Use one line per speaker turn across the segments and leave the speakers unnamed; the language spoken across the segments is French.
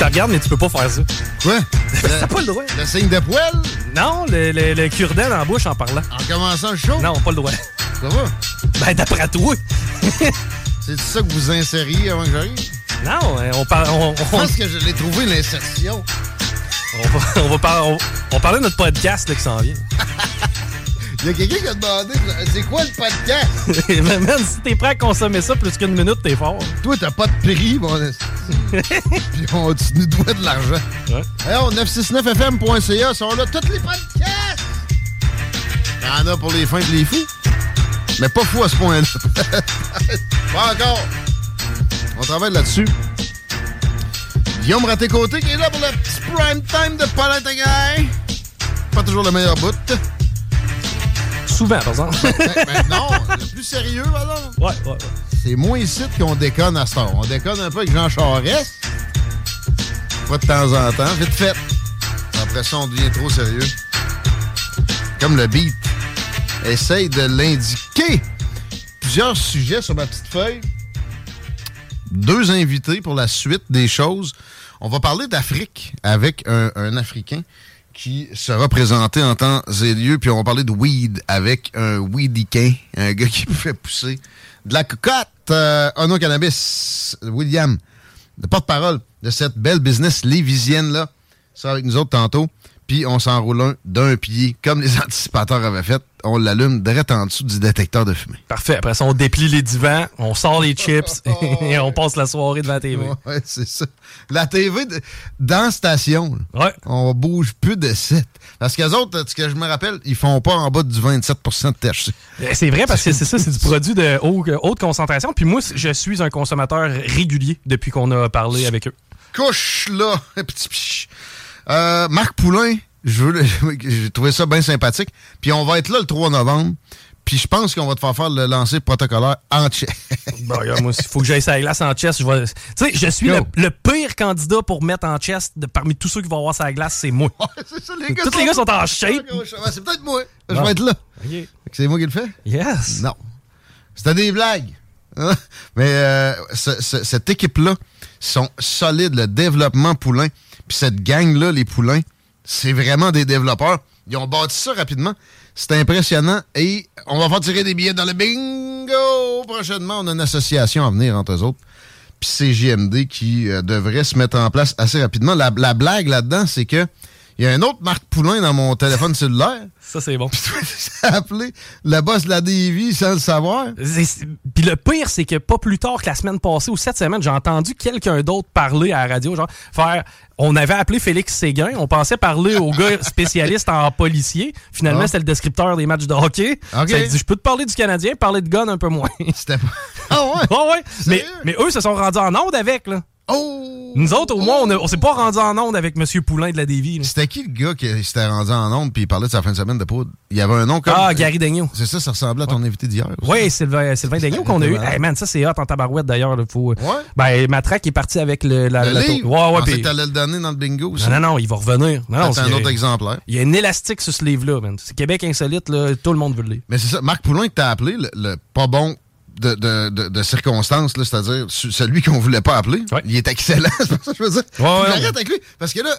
te regarde, mais tu peux pas faire ça.
Quoi?
T'as pas le droit.
Le signe de poil?
Non, le, le, le cure-dent la bouche en parlant.
En commençant le show?
Non, pas le droit.
Ça va?
Ben, d'après toi.
C'est ça que vous insériez avant que j'arrive?
Non, hein, on parle. On,
Je pense que je l'ai trouvé, l'insertion.
on va, on va par- on- on parlait de notre podcast là, qui s'en vient.
Il y a quelqu'un qui a demandé, c'est quoi le podcast?
Mais man, si t'es prêt à consommer ça plus qu'une minute, t'es fort.
Toi, t'as pas de prix, mon. Puis on, tu nous dois de l'argent.
Ouais.
Alors, 969fm.ca sont là tous les podcasts. Il y en a pour les fins de les fous. Mais pas fou à ce point-là. pas encore. On travaille là-dessus. Guillaume Raté-Côté qui est là pour le petit prime time de Guy. Pas toujours le meilleur bout.
Souvent, par exemple.
Ben, ben non, le plus sérieux, alors.
ouais, ouais, ouais.
C'est moins ici qu'on déconne à heure. On déconne un peu avec Jean Charest. Pas de temps en temps, vite fait. Après ça, on devient trop sérieux. Comme le beat. Essaye de l'indiquer. Plusieurs sujets sur ma petite feuille. Deux invités pour la suite des choses. On va parler d'Afrique avec un, un Africain qui sera présenté en temps et lieu. Puis on va parler de weed avec un weedicain, un gars qui fait pousser de la cocotte. Euh, Ono Cannabis, William, le porte-parole de cette belle business lévisienne-là, sera avec nous autres tantôt. Puis on s'enroule un d'un pied, comme les anticipateurs avaient fait. On l'allume direct en dessous du détecteur de fumée.
Parfait. Après ça, on déplie les divans, on sort les chips et on passe la soirée devant la TV.
Ouais, c'est ça. La TV de- dans station, là,
Ouais.
on bouge plus de 7. Parce qu'eux autres, ce que je me rappelle, ils font pas en bas du 27% de THC.
Euh, C'est vrai parce que c'est ça, c'est du produit de haut- haute concentration. Puis moi, je suis un consommateur régulier depuis qu'on a parlé avec eux.
couche là. Euh, Marc Poulain, j'ai trouvé ça bien sympathique. Puis on va être là le 3 novembre. Puis je pense qu'on va te faire faire le lancer protocolaire en tchèque.
Bon, regarde, moi, il faut que j'aille sa glace en. Je vais- Tu sais, je suis le, le pire candidat pour mettre en chest de, parmi tous ceux qui vont avoir sa glace, c'est moi.
c'est ça, les
Tous les gars sont en shape.
C'est peut-être moi. Je vais être là. C'est moi qui le fais?
Yes.
Non. C'était des blagues. Hein? Mais euh, ce- ce- cette équipe-là sont solides. Le développement poulain, puis cette gang-là, les poulains, c'est vraiment des développeurs. Ils ont bâti ça rapidement. C'est impressionnant. Et on va faire tirer des billets dans le bingo. Prochainement, on a une association à venir entre eux autres. Puis c'est JMD qui euh, devrait se mettre en place assez rapidement. La, la blague là-dedans, c'est que il y a un autre Marc Poulain dans mon téléphone cellulaire.
Ça, c'est bon.
Ça a appelé le boss de la DV sans le savoir.
Puis le pire, c'est que pas plus tard que la semaine passée ou cette semaine, j'ai entendu quelqu'un d'autre parler à la radio, genre faire. On avait appelé Félix Séguin, on pensait parler au gars spécialiste en policier. Finalement,
Ah.
c'était le descripteur des matchs de hockey.
Ok.
Ça dit, je peux te parler du Canadien, parler de gun un peu moins.
C'était pas. Ah ouais?
Ah ouais. Mais, mais eux se sont rendus en onde avec, là.
Oh!
Nous autres, au moins, on, a- on s'est pas rendus en onde avec M. Poulain de la Dévie. là.
C'était qui le gars qui s'était rendu en onde puis il parlait de sa fin de semaine de poudre? Il y avait un nom comme.
Ah, Gary Daigneault.
C'est ça, ça ressemblait à ton invité d'hier. aussi.
Oui, Sylvain, Sylvain Daigneault qu'on a eu. Hey man, ça c'est hot en tabarouette d'ailleurs. là, Faut...
Ouais?
Ben, Matraque est parti avec le, la,
Le
la-
livre?
Ouais,
Je
ouais,
pensais
puis-
que t'allais le donner dans le bingo aussi.
Non, non, non, il va revenir. Non, non,
c'est un autre exemplaire.
Il y a une élastique sur ce livre-là, man. C'est Québec insolite, là, tout le monde veut le lire.
Mais c'est ça, Marc Poulain que t'as appelé, le, le pas bon de, de, de, de circonstances, c'est-à-dire ce- celui qu'on voulait pas appeler.
Ouais.
Il est excellent, c'est pour ça que je veux dire.
Ouais,
avec lui. Parce que là,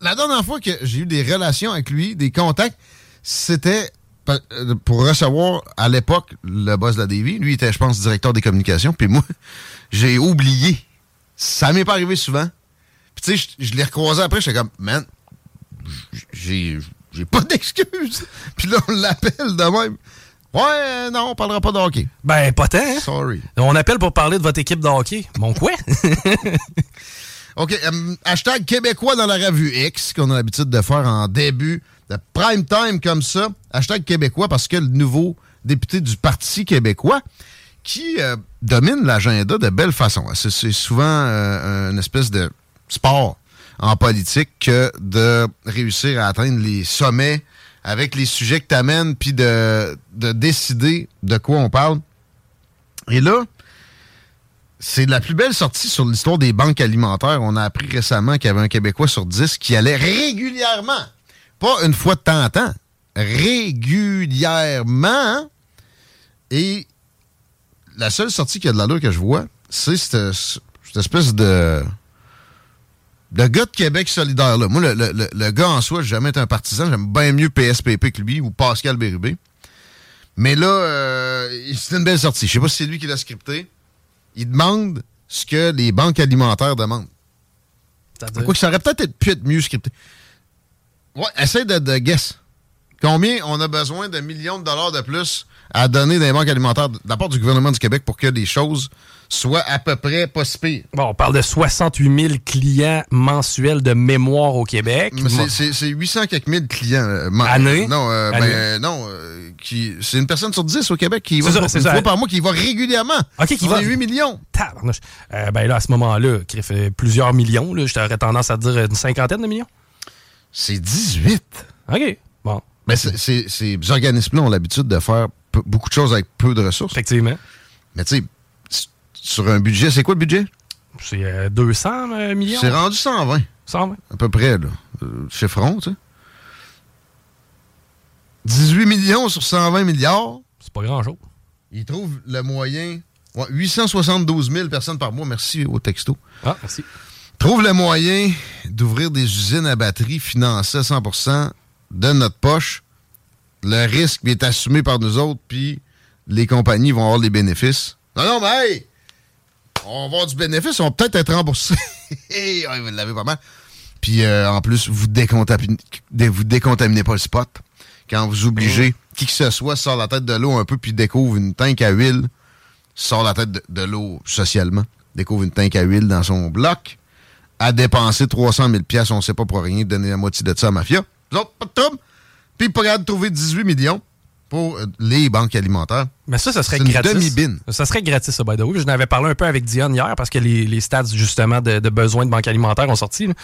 la dernière fois que j'ai eu des relations avec lui, des contacts, c'était euh, pour recevoir, à l'époque, le boss de la DV. Lui, était, je pense, directeur des communications. Puis moi, j'ai oublié. Ça m'est pas arrivé souvent. Puis tu sais, je, je l'ai recroisé après, j'étais comme, man, j'ai j'ai pas d'excuses. Puis là, on l'appelle de même. Ouais, non, on parlera pas de hockey.
Ben, pas tant. Hein?
Sorry.
On appelle pour parler de votre équipe de hockey. Mon quoi?
OK. euh, hashtag québécois dans la revue X, qu'on a l'habitude de faire en début de prime time comme ça. Hashtag québécois parce que le nouveau député du Parti québécois qui euh, domine l'agenda de belle façon. C'est c'est souvent euh, une espèce de sport en politique que de réussir à atteindre les sommets avec les sujets que tu amènes, puis de, de décider de quoi on parle. Et là, c'est la plus belle sortie sur l'histoire des banques alimentaires. On a appris récemment qu'il y avait un Québécois sur 10 qui allait régulièrement, pas une fois de temps en temps, régulièrement. Et la seule sortie qui a de l'allure que je vois, c'est cette, cette espèce de le gars de Québec solidaire, là. Moi, le, le- le- gars en soi, j'ai jamais été un partisan. J'aime bien mieux PSPP que lui ou Pascal Bérubé. Mais là, euh, c'est une belle sortie. Je sais pas si c'est lui qui l'a scripté. Il demande ce que les banques alimentaires demandent. Quoi que ça aurait peut-être pu être mieux scripté? Ouais, essaye de, de guess. Combien on a besoin de millions de dollars de plus à donner des banques alimentaires de la part du gouvernement du Québec pour que les choses soient à peu près pas si?
Bon, on parle de 68 000 clients mensuels de mémoire au Québec.
C'est- c'est- C'est 800 quelques mille clients. euh,
Année?
Non, euh, ben,
Année.
euh, non. euh, qui- c'est une personne sur 10 au Québec qui va
ça,
une fois par mois, qui va régulièrement.
OK, qui va-
a 8 millions.
Tabarnouche. Euh, ben là, à ce moment-là, qui fait plusieurs millions, là, j'aurais tendance à dire une cinquantaine de millions.
C'est 18.
OK. Bon,
Mais c'est- ces organismes-là ont l'habitude de faire beaucoup de choses avec peu de ressources.
effectivement.
Mais tu sais, sur un budget, c'est quoi le budget?
C'est euh, 200 euh, millions.
C'est rendu 120,
120.
à peu près, là. Euh, chiffron, tu sais. 18 millions sur 120 milliards.
C'est pas grand-chose.
Ils trouvent le moyen. Ouais, 872 000 personnes par mois. Merci au texto.
Ah, merci.
Trouve le moyen d'ouvrir des usines à batterie financées à 100% de notre poche. Le risque est assumé par nous autres, puis les compagnies vont avoir les bénéfices. Non, non, mais hey! On va avoir du bénéfice, on va peut-être être remboursés. Hey, ouais, vous l'avez pas mal. Puis euh, en plus, vous décontaminez, vous décontaminez pas le spot. Quand vous obligez qui que ce soit sort la tête de l'eau un peu, puis découvre une tank à huile, sort la tête de, de l'eau socialement, découvre une tank à huile dans son bloc, à dépenser 300 000 pièces, on sait pas pour rien, donner la moitié de ça à la mafia. Vous autres, pas de trouble. Puis pas capable de trouver 18 millions pour euh, les banques alimentaires.
Mais ça, ça serait
une
gratis.
demi-bine.
Ça serait gratis, ça, by the way. Je n'avais parlé un peu avec Diane hier parce que les, les stats, justement, de, de besoins de banque alimentaire ont sorti. là.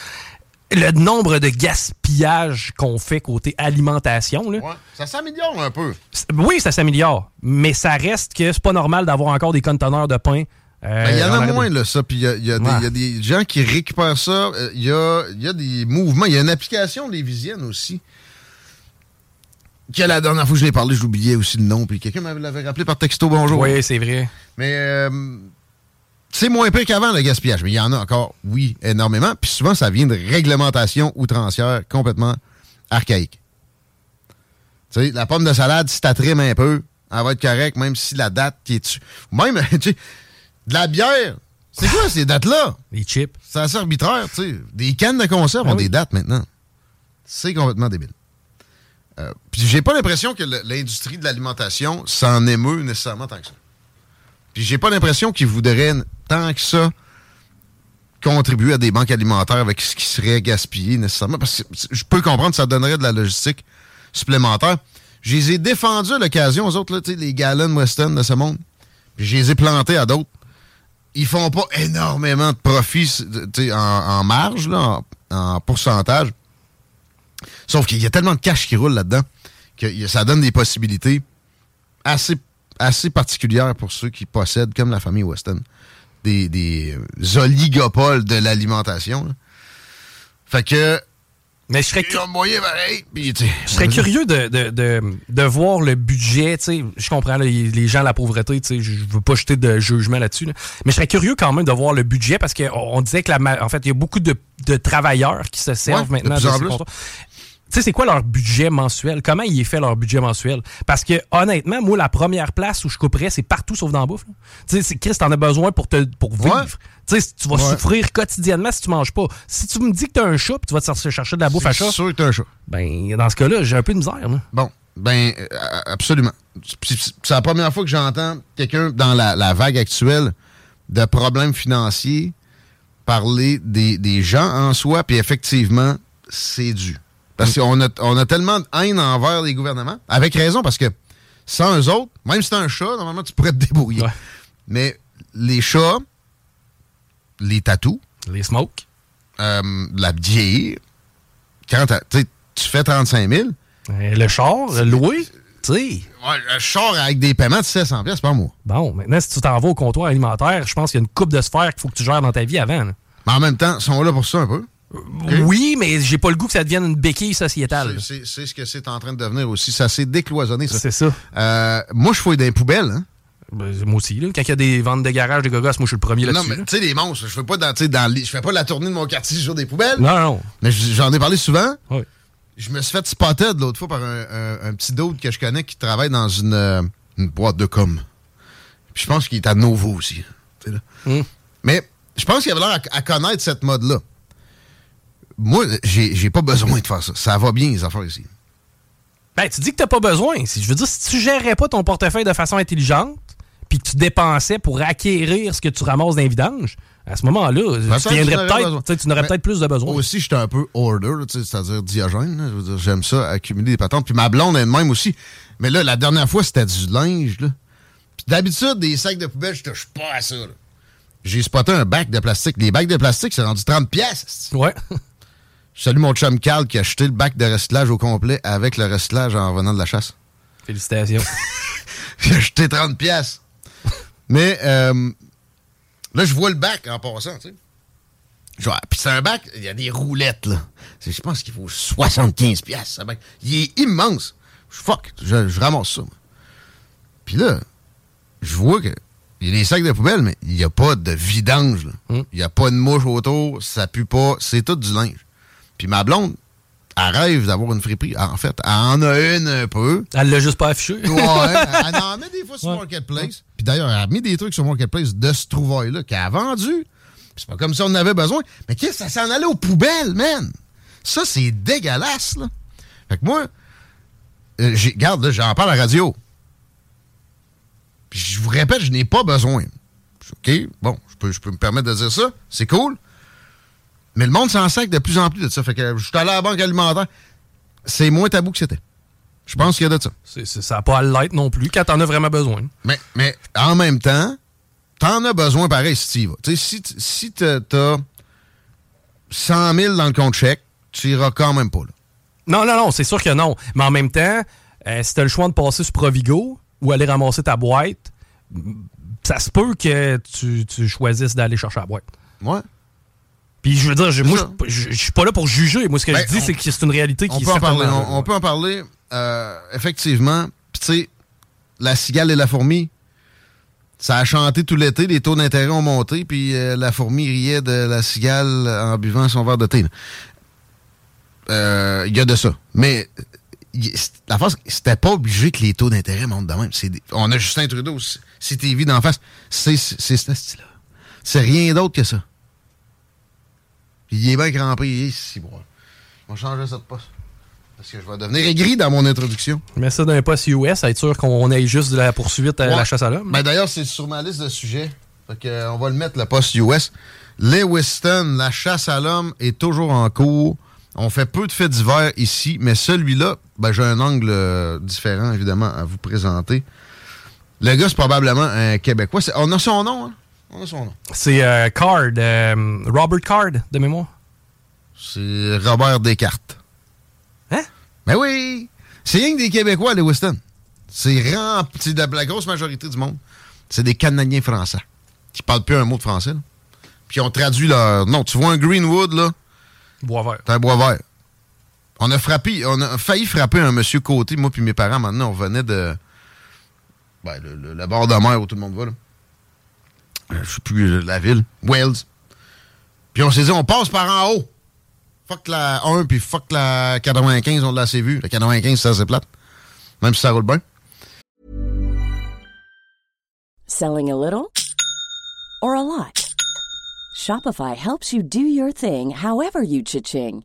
Le nombre de gaspillage qu'on fait côté alimentation, là,
Ouais, ça s'améliore un peu.
oui, ça s'améliore, mais ça reste que c'est pas normal d'avoir encore des conteneurs de pain. euh,
Ben, Il y en a
de-
moins, là, ça. Puis il y y a des-
Ouais.
il y a des gens qui récupèrent ça. Euh, Il y, a, y a des mouvements. Il y a une application lévisienne aussi. Que la dernière fois que je l'ai parlé, j'oubliais aussi le nom. Puis quelqu'un m'avait l'avait rappelé par texto bonjour.
Oui, c'est vrai.
Mais euh, c'est moins pire qu'avant, le gaspillage. Mais il y en a encore, oui, énormément. Puis souvent, ça vient de réglementations outrancières complètement archaïques. Tu sais, la pomme de salade, si t'as trim un peu, elle va être correcte, même si la date qui est dessus. Même, tu sais, de la bière. C'est quoi ces dates-là?
Les chips.
C'est assez arbitraire, tu sais. Des cannes de conserve
Ah
ont
oui.
des dates maintenant. C'est complètement débile. Euh, Puis j'ai pas l'impression que l'industrie de l'alimentation s'en émeut nécessairement tant que ça. Puis j'ai pas l'impression qu'ils voudraient tant que ça contribuer à des banques alimentaires avec ce qui serait gaspillé nécessairement. Parce que je peux comprendre que ça donnerait de la logistique supplémentaire. Je les ai défendus à l'occasion, aux autres, là, les Gallon Weston de ce monde. Puis je les ai plantés à d'autres. Ils font pas énormément de profit c- tu sais, en, en marge, là, en pourcentage. Sauf qu'il y a tellement de cash qui roule là-dedans que ça donne des possibilités assez, assez particulières pour ceux qui possèdent, comme la famille Weston, des, des euh, oligopoles de l'alimentation. Fait que.
Mais je serais,
moyen pareil.
je serais curieux de, de, de, de voir le budget. Je comprends là, les gens, la pauvreté, je je veux pas jeter de jugement là-dessus. là. Mais je serais curieux quand même de voir le budget parce qu'on on disait que la, en fait, il y a beaucoup de, de travailleurs qui se servent
Ouais, de
maintenant
en
ces. Sais, c'est quoi leur budget mensuel? Comment ils est fait leur budget mensuel? Parce que, honnêtement, moi, la première place où je couperais, c'est partout sauf dans la bouffe. Tu sais, Chris, t'en as besoin pour, te, pour vivre. Tu sais, tu vas souffrir quotidiennement si tu manges pas. Si tu me dis que t'as un chat, puis tu vas te chercher de la bouffe à chat.
C'est sûr que t'as un chat.
Ben, dans ce cas-là, j'ai un peu de misère. Là.
Bon, ben, euh, absolument. C'est la première fois que j'entends quelqu'un dans la, vague actuelle de problèmes financiers parler des, des gens en soi, puis effectivement, c'est dû. Parce qu'on a, on a tellement de haine envers les gouvernements, avec raison, parce que sans eux autres, même si t'es un chat, normalement, tu pourrais te débrouiller. Mais les chats, les tatous,
les smokes,
euh, la bière, quand tu fais 35 000.
le char, loué.
Ouais, le char avec des paiements de 700 pièces par mois.
Bon, maintenant, si tu t'en vas au comptoir alimentaire, je pense qu'il y a une coupe de sphères qu'il faut que tu gères dans ta vie avant.
Mais en même temps, ils sont là pour ça un peu.
Oui, mais j'ai pas le goût que ça devienne une béquille sociétale.
C'est ce que c'est en train de devenir aussi. Ça s'est décloisonné, ça.
C'est ça.
Euh, moi, je fouille des poubelles. Hein?
Ben, moi aussi, là. Quand il y a des ventes de garage de gogos, moi, je suis le premier là-dessus.
Non, mais tu sais, les monstres, je fais pas dans, dans je fais pas la tournée de mon quartier sur des poubelles.
Non, non.
Mais j'en ai parlé souvent.
Oui.
Je me suis fait spotter de l'autre fois par un, petit d'autre que je connais qui travaille dans une, euh, boîte de com. Puis je pense qu'il est à nouveau aussi.
Hmm.
Mais je pense qu'il avait l'air à, connaître cette mode-là. Moi, j'ai pas besoin de faire ça. Ça va bien, les affaires ici.
Ben, tu dis que t'as pas besoin. Je veux dire, si tu gérerais pas ton portefeuille de façon intelligente, puis que tu dépensais pour acquérir ce que tu ramasses d'un vidange, à ce moment-là, tu viendrais peut-être, tu n'aurais peut-être plus de besoin.
Aussi, j'étais un peu order, c'est-à-dire diogène. J'aime ça, accumuler des patentes. Puis ma blonde elle même aussi. Mais là, la dernière fois, c'était du linge. Puis d'habitude, des sacs de poubelle, je touche pas à ça. J'ai spoté un bac de plastique. Les bacs de plastique, c'est rendu 30 pièces.
Ouais.
Je salue mon chum Carl qui a acheté le bac de recyclage au complet avec le recyclage en revenant de la chasse.
Félicitations.
J'ai acheté 30 pièces. Mais euh, là, je vois le bac en passant, tu sais. Puis c'est un bac, il y a des roulettes, là. Je pense qu'il faut 75 pièces, bac. Il est immense. Fuck, je, ramasse ça. Puis là, je vois que il y a des sacs de poubelle, mais il n'y a pas de vidange. Hmm. Il n'y a pas de mouche autour, ça pue pas, c'est tout du linge. Puis ma blonde, elle rêve d'avoir une friperie. En fait, elle en a une un peu.
Elle l'a juste pas affiché.
ouais, elle en met des fois sur Marketplace. Puis d'ailleurs, elle a mis des trucs sur Marketplace de ce trouvaille-là qu'elle a vendu. C'est pas comme si on en avait besoin. Mais qu'est-ce que ça s'en allait aux poubelles, man? Ça, c'est dégueulasse, là. Fait que moi, euh, regarde, j'en parle à la radio. Puis je vous répète, je n'ai pas besoin. OK, bon, je peux, je peux me permettre de dire ça. C'est cool. Mais le monde s'en sac de plus en plus de ça. Fait que je suis allé à la banque alimentaire. C'est moins tabou que c'était. Je pense qu'il y a de ça.
ça n'a pas à l'être non plus quand t'en as vraiment besoin.
Mais, mais en même temps, t'en as besoin pareil si tu y vas. si, si t'as 100 000 dans le compte chèque, tu iras quand même pas là.
Non, non, non, c'est sûr que non. Mais en même temps, euh, si t'as le choix de passer sur Provigo ou aller ramasser ta boîte, ça se peut que tu, tu choisisses d'aller chercher la boîte.
Ouais.
Puis je veux dire, moi, je, suis pas là pour juger. Moi, ce que je ben, dis, c'est que c'est une réalité qui
on peut en parler. On, peut en parler, euh, effectivement. Puis tu sais, la cigale et la fourmi, ça a chanté tout l'été, les taux d'intérêt ont monté, puis euh, la fourmi riait de la cigale en buvant son verre de thé. Euh, il y a de ça. Mais la face, c'était pas obligé que les taux d'intérêt montent de même. On a Justin Trudeau, CTV d'en face. C'est ce style-là. C'est rien d'autre que ça il est bien crampé. Il est ici, moi. Je vais changer cette poste. Parce que je vais devenir aigri dans mon introduction.
Mais ça d'un poste US, à être sûr qu'on aille juste de la poursuite à la chasse à l'homme.
Ben D'ailleurs, c'est sur ma liste de sujets. Fait que, euh, on va le mettre, le poste US. Lewiston, la chasse à l'homme est toujours en cours. On fait peu de faits divers ici, mais celui-là, ben, j'ai un angle euh, différent, évidemment, à vous présenter. Le gars, c'est probablement un Québécois. On a son nom, hein?
C'est euh, Card, euh, Robert Card, de mémoire.
C'est Robert Descartes.
Hein?
Ben oui! C'est rien que des Québécois à Lewiston. C'est de la grosse majorité du monde. C'est des Canadiens français qui parlent plus un mot de français. Là. Puis ont traduit leur. Non, tu vois un Greenwood, là?
Bois vert.
C'est un bois vert. On a frappé, on a failli frapper un monsieur côté, moi puis mes parents, maintenant, on venait de. Ben, le, le bord de mer où tout le monde va, là. Euh, je sais plus euh, la ville, Wales. Puis on s'est dit, on passe par en haut. Fuck la 1 puis fuck la 95, on l'a assez vu. La 95, ça c'est plate. Même si ça roule bien.
Selling a little or a lot? Shopify helps you do your thing however you cha-ching.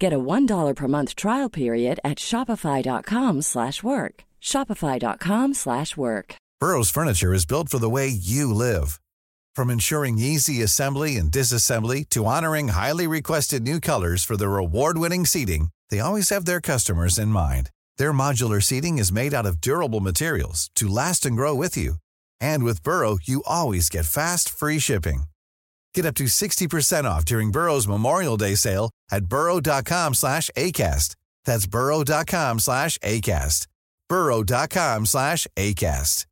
Get a $1 per month trial period at Shopify.com slash work. Shopify.com slash work.
Burrow's furniture is built for the way you live. From ensuring easy assembly and disassembly to honoring highly requested new colors for their award-winning seating, they always have their customers in mind. Their modular seating is made out of durable materials to last and grow with you. And with Burrow, you always get fast, free shipping. Get up to 60% off during Burrow's Memorial Day sale at burrow.com slash ACAST. That's burrow.com slash ACAST. burrow.com slash ACAST.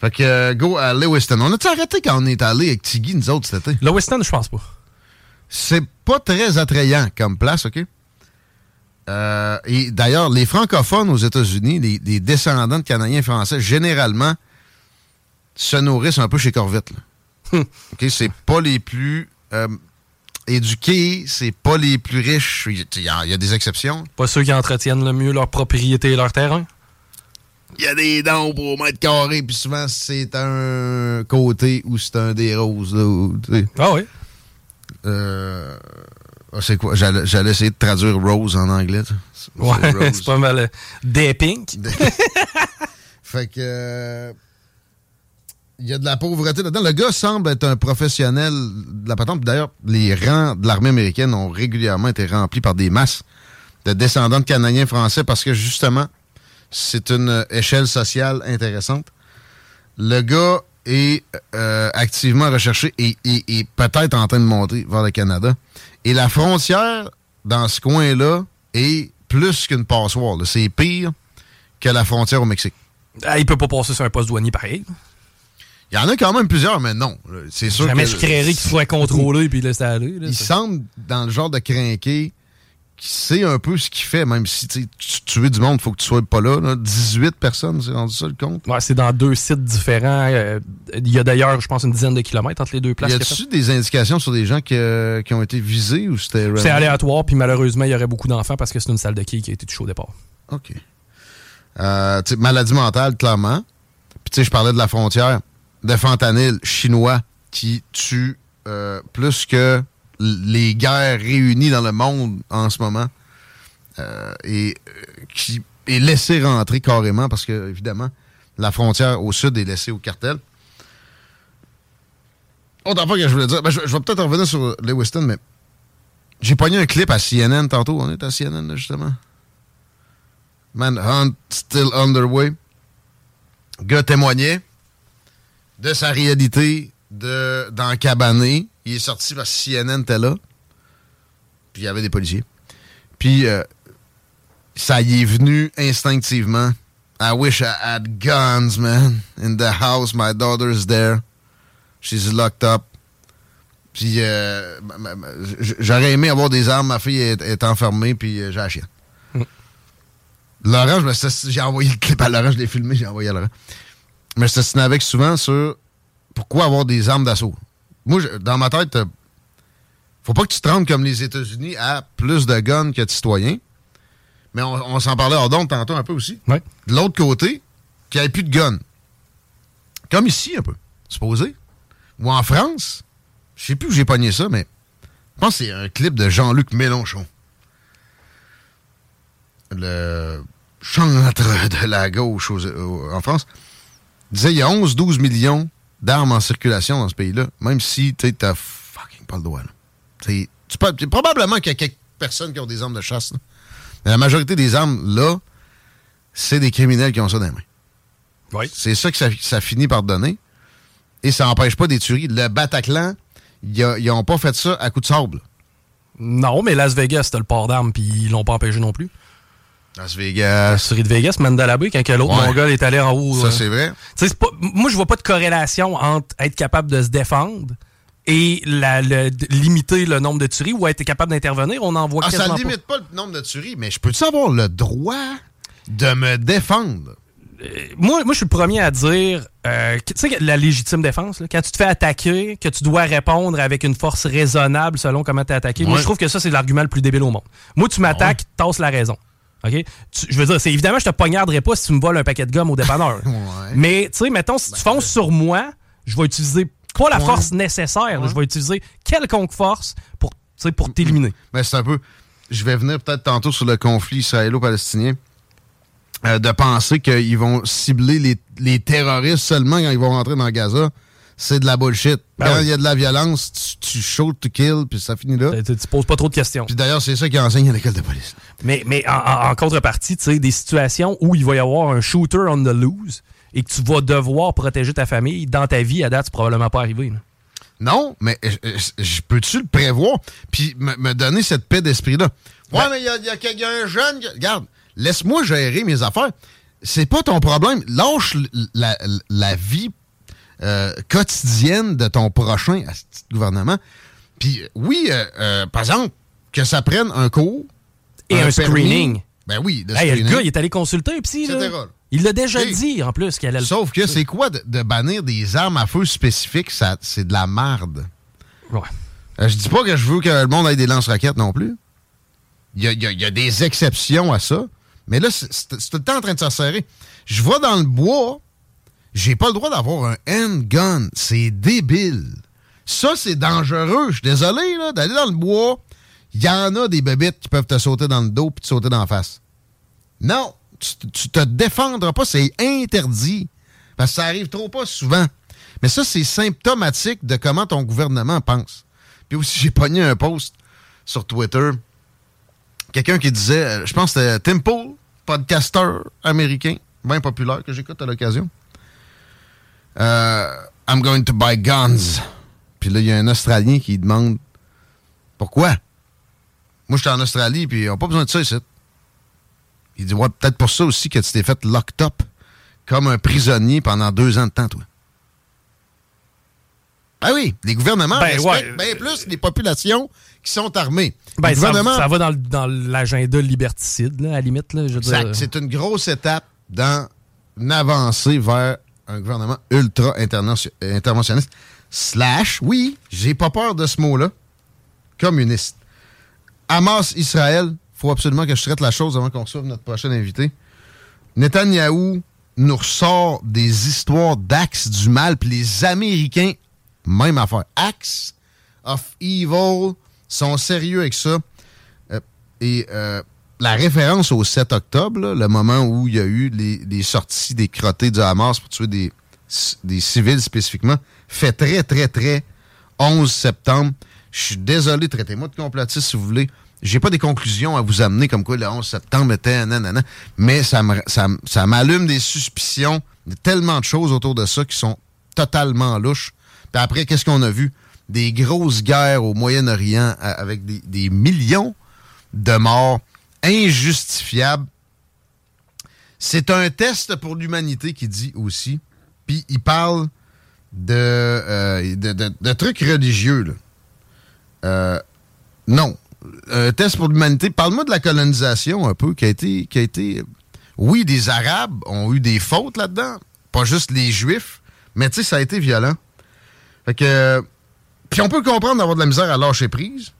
Fait que euh, go à Lewiston. On a-tu arrêté quand on est allé avec Tiggy, nous autres, cet été?
Lewiston, je pense pas.
C'est pas très attrayant comme place, OK? Euh, et d'ailleurs, les francophones aux États-Unis, les, les descendants de Canadiens français, généralement, se nourrissent un peu chez Corvette. là. OK? C'est pas les plus euh, éduqués, c'est pas les plus riches. Il y, a, il y a des exceptions.
Pas ceux qui entretiennent le mieux leur propriété et leur terrain?
Il y a des dons pour mètre carré, puis souvent, c'est un côté ou c'est un des roses. Là.
Ah oui?
Euh, ah, c'est quoi? J'allais essayer de traduire rose en anglais.
Ouais,
c'est
pas mal. euh, Des pink.
Fait que. Il y a de la pauvreté là-dedans. Le gars semble être un professionnel de la patente. D'ailleurs, les rangs de l'armée américaine ont régulièrement été remplis par des masses de descendants de Canadiens français parce que justement, c'est une échelle sociale intéressante. Le gars est euh, activement recherché et, et- et peut-être en train de monter vers le Canada. Et la frontière dans ce coin-là est plus qu'une passoire. C'est pire que la frontière au Mexique.
Ah, il peut pas passer sur un poste douanier pareil.
Il y en a quand même plusieurs, mais non. C'est sûr
Jamais
que
je créerais qu'il soit contrôlé puis laissé aller. là.
il semble dans le genre de crinqué qui sait un peu ce qu'il fait, même si tu sais, tu tuer du monde, il faut que tu sois pas là. là. 18 personnes, c'est rendu ça le compte.
Ouais, c'est dans deux sites différents. Euh, Il y a d'ailleurs, je pense, une dizaine de kilomètres entre les deux places.
y a-tu des indications sur des gens qui, euh, qui ont été visés ou c'était...
C'est aléatoire, puis malheureusement, il y aurait beaucoup d'enfants parce que c'est une salle de quai qui a été touchée au départ.
OK. Euh, maladie mentale, clairement. Puis tu sais, je parlais de la frontière de fentanyl chinois qui tue euh, plus que les guerres réunies dans le monde en ce moment. Euh, et euh, qui est laissé rentrer carrément parce que, évidemment, la frontière au sud est laissée au cartel. Autre affaire que je voulais dire, ben, je, vais peut-être revenir sur Lewiston, mais j'ai pogné un clip à CNN tantôt. On est à CNN, là, justement. Manhunt still underway. Gars témoignait de sa réalité de, dans Cabané. Il est sorti parce que CNN était là. Puis il y avait des policiers. Puis euh, ça y est venu instinctivement. I wish I had guns, man. In the house, my daughter's there. She's locked up. Puis euh, j'aurais aimé avoir des armes. Ma fille est, est enfermée, puis euh, j'ai la chienne. Laurent, j'ai envoyé le clip à Laurent, je l'ai filmé, j'ai envoyé à Laurent. Mais je t'assinais avec souvent sur pourquoi avoir des armes d'assaut. Moi, je- dans ma tête, euh, faut pas que tu te rendes comme les États-Unis à plus de guns que de citoyens. Mais on, on s'en parlait hors d'onde tantôt un peu aussi.
Ouais.
De l'autre côté, qu'il n'y ait plus de guns. Comme ici, un peu, supposé. Ou en France. Je sais plus où j'ai pogné ça, mais je pense que c'est un clip de Jean-Luc Mélenchon. Le chantre de la gauche aux- en France disait il y a 11-12 millions d'armes en circulation dans ce pays-là, même si tu t'as fucking pas le droit. tu probablement qu'il y a quelques personnes qui ont des armes de chasse. là. Mais la majorité des armes, là, c'est des criminels qui ont ça dans les mains.
Oui.
C'est ça que ça, ça finit par donner. Et ça n'empêche pas des tueries. Le Bataclan, ils n'ont pas fait ça à coup de sable.
Non, mais Las Vegas, t'as le port d'armes, puis ils l'ont pas empêché non plus.
Las Vegas.
La série de Vegas, Mandela Bay, quand l'autre
Ouais.
mongol est allé en haut.
Ça,
euh,
c'est vrai.
pas- moi, je vois pas de corrélation entre être capable de se défendre et la, le- de limiter le nombre de tueries ou être capable d'intervenir. On en voit
Ah, ça
pas.
limite pas. le nombre de tueries, mais je peux-tu avoir le droit de me défendre?
Moi, moi, je suis le premier à dire, euh, tu sais, la légitime défense, là, quand tu te fais attaquer, que tu dois répondre avec une force raisonnable selon comment tu es attaqué. Moi,
Ouais.
je trouve que ça, c'est l'argument le plus débile au monde. Moi, tu m'attaques, tasse la raison. OK? Tu- je veux dire, c'est évidemment, je te poignarderai pas si tu me voles un paquet de gomme au dépanneur.
Ouais.
Mais, tu sais, mettons, si tu fonces sur moi, je vais utiliser pas la force nécessaire, je vais utiliser quelconque force pour, pour t'éliminer.
Mais c'est un peu. Je vais venir peut-être tantôt sur le conflit israélo-palestinien. euh, de penser qu'ils vont cibler les, les terroristes seulement quand ils vont rentrer dans Gaza, c'est de la bullshit.
Ben
quand
oui.
il y a de la violence, tu, tu shoot to kill, puis ça finit là.
Tu, tu poses pas trop de questions.
Puis d'ailleurs, c'est ça qu'ils enseignent à l'école de police.
Mais, mais en, contrepartie, tu sais, des situations où il va y avoir un shooter on the loose et que tu vas devoir protéger ta famille, dans ta vie, à date, c'est probablement pas arrivé. là.
Non, mais euh, euh, je peux-tu le prévoir? Puis me, me donner cette paix d'esprit-là. Ouais,
Ben-
mais il y a, y a quelqu'un jeune. qui- Regarde, laisse-moi gérer mes affaires. C'est pas ton problème. Lâche l- la, la vie euh, quotidienne de ton prochain gouvernement. Puis euh, oui, euh, par exemple, que ça prenne un cours.
Et un screening.
Ben oui, de
Hey, le gars, il est allé consulter un psy. Il l'a déjà
Hey.
dit, en plus, qu'elle allait le
Sauf que c'est quoi de, de bannir des armes à feu spécifiques? Ça, c'est de la marde.
Ouais.
Euh, je dis pas que je veux que le monde ait des lance-roquettes non plus. Il y a, y a- il y a des exceptions à ça. Mais là, c'est tout le temps en train de s'asserrer. Je vais dans le bois, j'ai pas le droit d'avoir un handgun. C'est débile. Ça, c'est dangereux. Je suis désolé là, d'aller dans le bois. Il y en a des bébites qui peuvent te sauter dans le dos puis te sauter dans la face. Non, tu, tu te défendras pas. C'est interdit. Parce que ça arrive trop pas souvent. Mais ça, c'est symptomatique de comment ton gouvernement pense. Puis aussi, j'ai pogné un post sur Twitter. Quelqu'un qui disait, euh, je pense que c'était Tim Pool, podcasteur américain, bien populaire, que j'écoute à l'occasion. Euh, I'm going to buy guns. Puis là, il y a un Australien qui demande pourquoi? Moi, je suis en Australie, puis ils n'ont pas besoin de ça ici. Il dit, ouais, peut-être pour ça aussi que tu t'es fait locked up comme un prisonnier pendant deux ans de temps, toi. Ah oui, les gouvernements
Ben,
respectent
ouais.
bien plus les populations qui sont armées.
Ben, ça, ça va dans, l'agenda liberticide, là, à la limite. Là, je
Exact.
dire.
C'est une grosse étape dans une avancée vers un gouvernement ultra interventionniste. Slash, oui, j'ai pas peur de ce mot-là, communiste. Hamas, Israël, faut absolument que je traite la chose avant qu'on reçoive notre prochain invité. Netanyahou nous ressort des histoires d'axe du mal, puis les Américains, même affaire. Axe of evil, sont sérieux avec ça. Euh, et euh, la référence au 7 octobre, là, le moment où il y a eu les, les sorties des crottés du Hamas pour tuer des, des civils spécifiquement, fait très, très, très 11 septembre. Je suis désolé, traitez-moi de complotiste si vous voulez. J'ai pas des conclusions à vous amener comme quoi le 11 septembre était nanana, mais ça me- ça ça m'allume des suspicions. Il y a tellement de choses autour de ça qui sont totalement louches. Puis après, qu'est-ce qu'on a vu? Des grosses guerres au Moyen-Orient avec des, des millions de morts injustifiables. C'est un test pour l'humanité qui dit aussi. Puis il parle de, euh, de, trucs religieux. Euh, non. Un test pour l'humanité. Parle-moi de la colonisation un peu, qui a été. Qui a été oui, des Arabes ont eu des fautes là-dedans. Pas juste les Juifs. Mais tu sais, ça a été violent. Fait que. Puis on peut comprendre d'avoir de la misère à lâcher prise.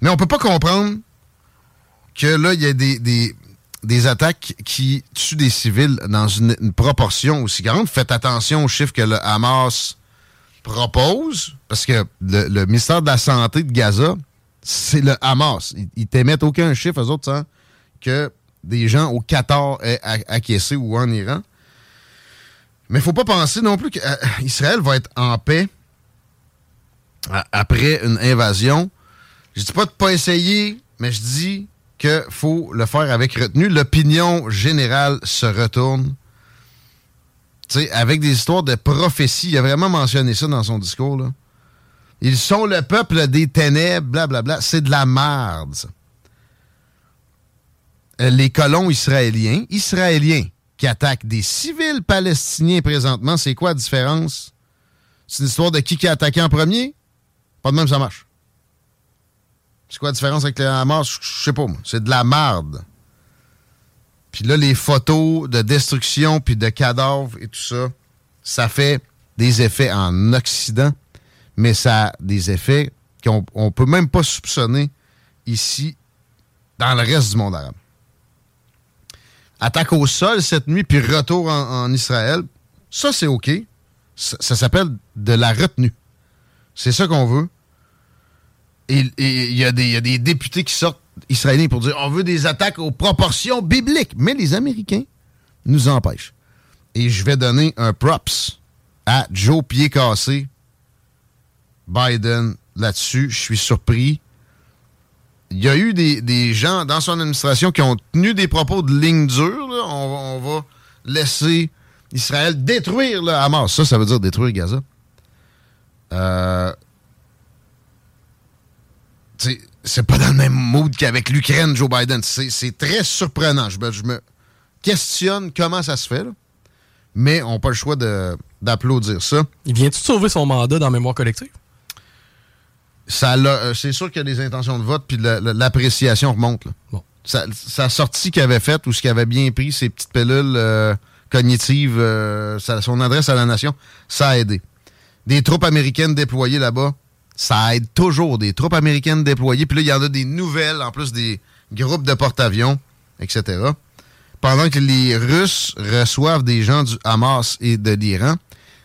Mais on peut pas comprendre que là, il y a des, des, des attaques qui tuent des civils dans une, proportion aussi grande. Faites attention aux chiffres que le Hamas propose, parce que le, ministère de la Santé de Gaza, c'est le Hamas. Ils, ils t'émettent aucun chiffre, eux autres, que des gens au Qatar aient acquiescé ou en Iran. Mais il faut pas penser non plus qu'Israël va être en paix après une invasion. Je dis pas de pas essayer, mais je dis qu'il faut le faire avec retenue. L'opinion générale se retourne. Tu sais, avec des histoires de prophétie. Il a vraiment mentionné ça dans son discours. Ils sont le peuple des ténèbres, blablabla. C'est de la merde. Euh, les colons israéliens, israéliens qui attaquent des civils palestiniens présentement, c'est quoi la différence? C'est une histoire de qui qui a attaqué en premier? Pas de même, ça marche. C'est quoi la différence avec les Hamas? Je sais pas, moi. C'est de la merde. Puis là, les photos de destruction puis de cadavres et tout ça, ça fait des effets en Occident, mais ça a des effets qu'on ne peut même pas soupçonner ici dans le reste du monde arabe. Attaque au sol cette nuit, puis retour en, Israël, ça c'est OK. Ça, s'appelle de la retenue. C'est ça qu'on veut. Et il y, a des députés qui sortent israéliens pour dire on veut des attaques aux proportions bibliques. Mais les Américains nous empêchent. Et je vais donner un props à Joe Pied cassé, Biden, là-dessus. Je suis surpris. Il y a eu des, gens dans son administration qui ont tenu des propos de ligne dure. On, va laisser Israël détruire le Hamas. Ça, ça veut dire détruire Gaza. Euh, c'est pas dans le même mood qu'avec l'Ukraine, Joe Biden. C'est très surprenant. Je me, questionne comment ça se fait. Mais on n'a pas le choix d'applaudir ça.
Il vient-tu sauver son mandat dans la mémoire collective?
Euh, c'est sûr qu'il y a des intentions de vote, puis l'appréciation remonte. Sa, sortie qu'il avait faite ou ce qu'il avait bien pris, ses petites pilules euh, cognitives, euh, son adresse à la nation, ça a aidé. Des troupes américaines déployées là-bas, ça aide toujours des troupes américaines déployées. Puis là, il y en a des nouvelles, en plus des groupes de porte-avions, etc. Pendant que les Russes reçoivent des gens du Hamas et de l'Iran.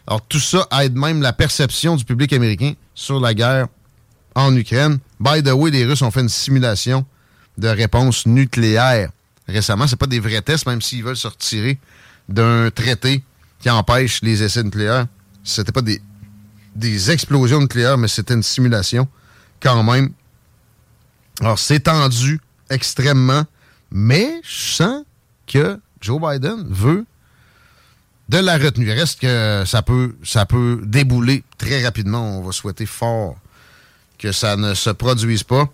Alors, tout ça aide même la perception du public américain sur la guerre en Ukraine. By the way, les Russes ont fait une simulation de réponse nucléaire récemment. C'est pas des vrais tests, même s'ils veulent se retirer d'un traité qui empêche les essais nucléaires. C'était pas des des explosions nucléaires, mais c'était une simulation quand même. Alors, c'est tendu extrêmement, mais je sens que Joe Biden veut de la retenue. Il reste que ça peut, ça peut débouler très rapidement. On va souhaiter fort que ça ne se produise pas.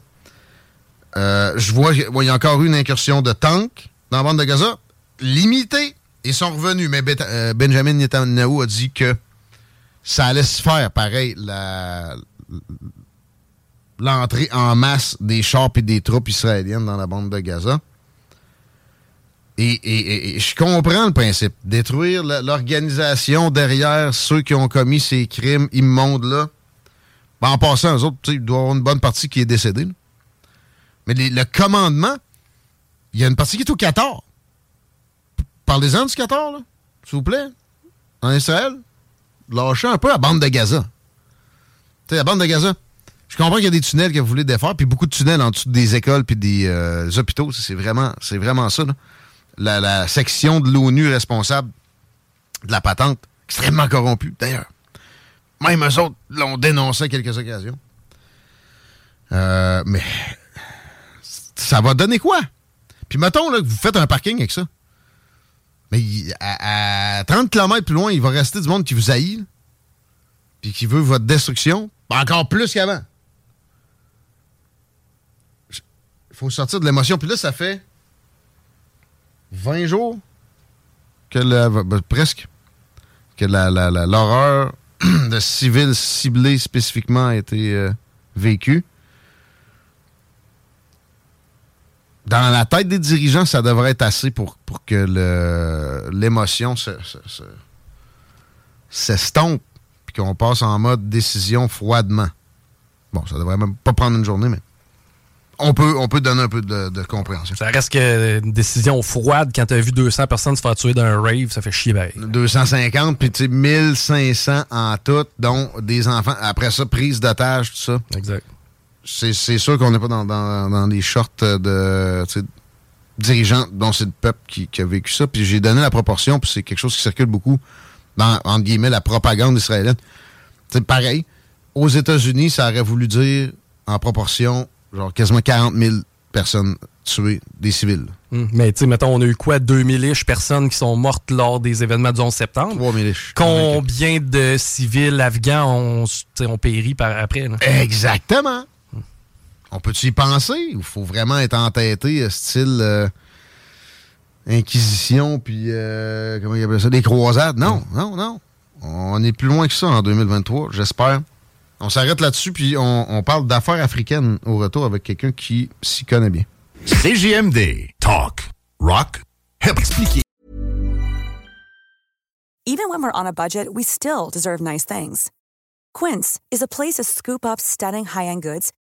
Euh, je vois qu'il y a encore eu une incursion de tanks dans la bande de Gaza, limitée. Ils sont revenus, mais euh, Benjamin Netanyahu a dit que ça allait se faire pareil, l'entrée en masse des chars et des troupes israéliennes dans la bande de Gaza. Et, je comprends le principe. Détruire l'organisation derrière ceux qui ont commis ces crimes immondes-là. Ben, en passant, eux autres, il doit y avoir une bonne partie qui est décédée. Mais le commandement, il y a une partie qui est au Qatar. Parlez-en du Qatar, s'il vous plaît. En Israël lâcher un peu la bande de Gaza. Tu sais, la bande de Gaza. Je comprends qu'il y a des tunnels que vous voulez défaire, puis beaucoup de tunnels en dessous des écoles puis des euh, hôpitaux. C'est vraiment, vraiment ça. La, section de l'ONU responsable de la patente, extrêmement corrompue, d'ailleurs. Même eux autres l'ont dénoncé à quelques occasions. Euh, mais ça va donner quoi? Puis mettons là, que vous faites un parking avec ça. Mais à, 30 km plus loin, il va rester du monde qui vous haït, puis qui veut votre destruction, encore plus qu'avant. Il faut sortir de l'émotion. Puis là, ça fait 20 jours que ben, presque que l'horreur de civils ciblés spécifiquement a été euh, vécue. Dans la tête des dirigeants, ça devrait être assez pour, pour que l'émotion s'estompe puis qu'on passe en mode décision froidement. Bon, ça devrait même pas prendre une journée, mais on peut, on peut donner un peu de, compréhension.
Ça reste que une décision froide quand tu as vu 200 personnes se faire tuer dans un rave, ça fait chier. Ben.
250, puis tu sais, 1500 en tout, dont des enfants. Après ça, prise d'otage, tout ça.
Exact
c'est sûr qu'on n'est pas dans, dans, les shorts de dirigeants dont c'est le peuple qui, a vécu ça. Puis j'ai donné la proportion, puis c'est quelque chose qui circule beaucoup dans, entre guillemets, la propagande israélienne. C'est pareil. Aux États-Unis, ça aurait voulu dire, en proportion, genre quasiment 40 000 personnes tuées, des civils.
Hum, Mais tu sais, mettons, on a eu quoi, 2000 ish personnes qui sont mortes lors des événements du 11 septembre?
3000 ish.
Combien de civils afghans ont, péri par après? là?
Exactement. On peut-tu y penser? Il faut vraiment être entêté, euh, style euh, Inquisition, puis euh, comment il appelle ça? Des croisades? Non, non, non. On est plus loin que ça en 2023, j'espère. On s'arrête là-dessus, puis on, on parle d'affaires africaines au retour avec quelqu'un qui s'y connaît bien.
CJMD. Talk. Rock. Hip. Expliqué.
Even when we're on a budget, we still deserve nice things. Quince is a place to scoop up stunning high-end goods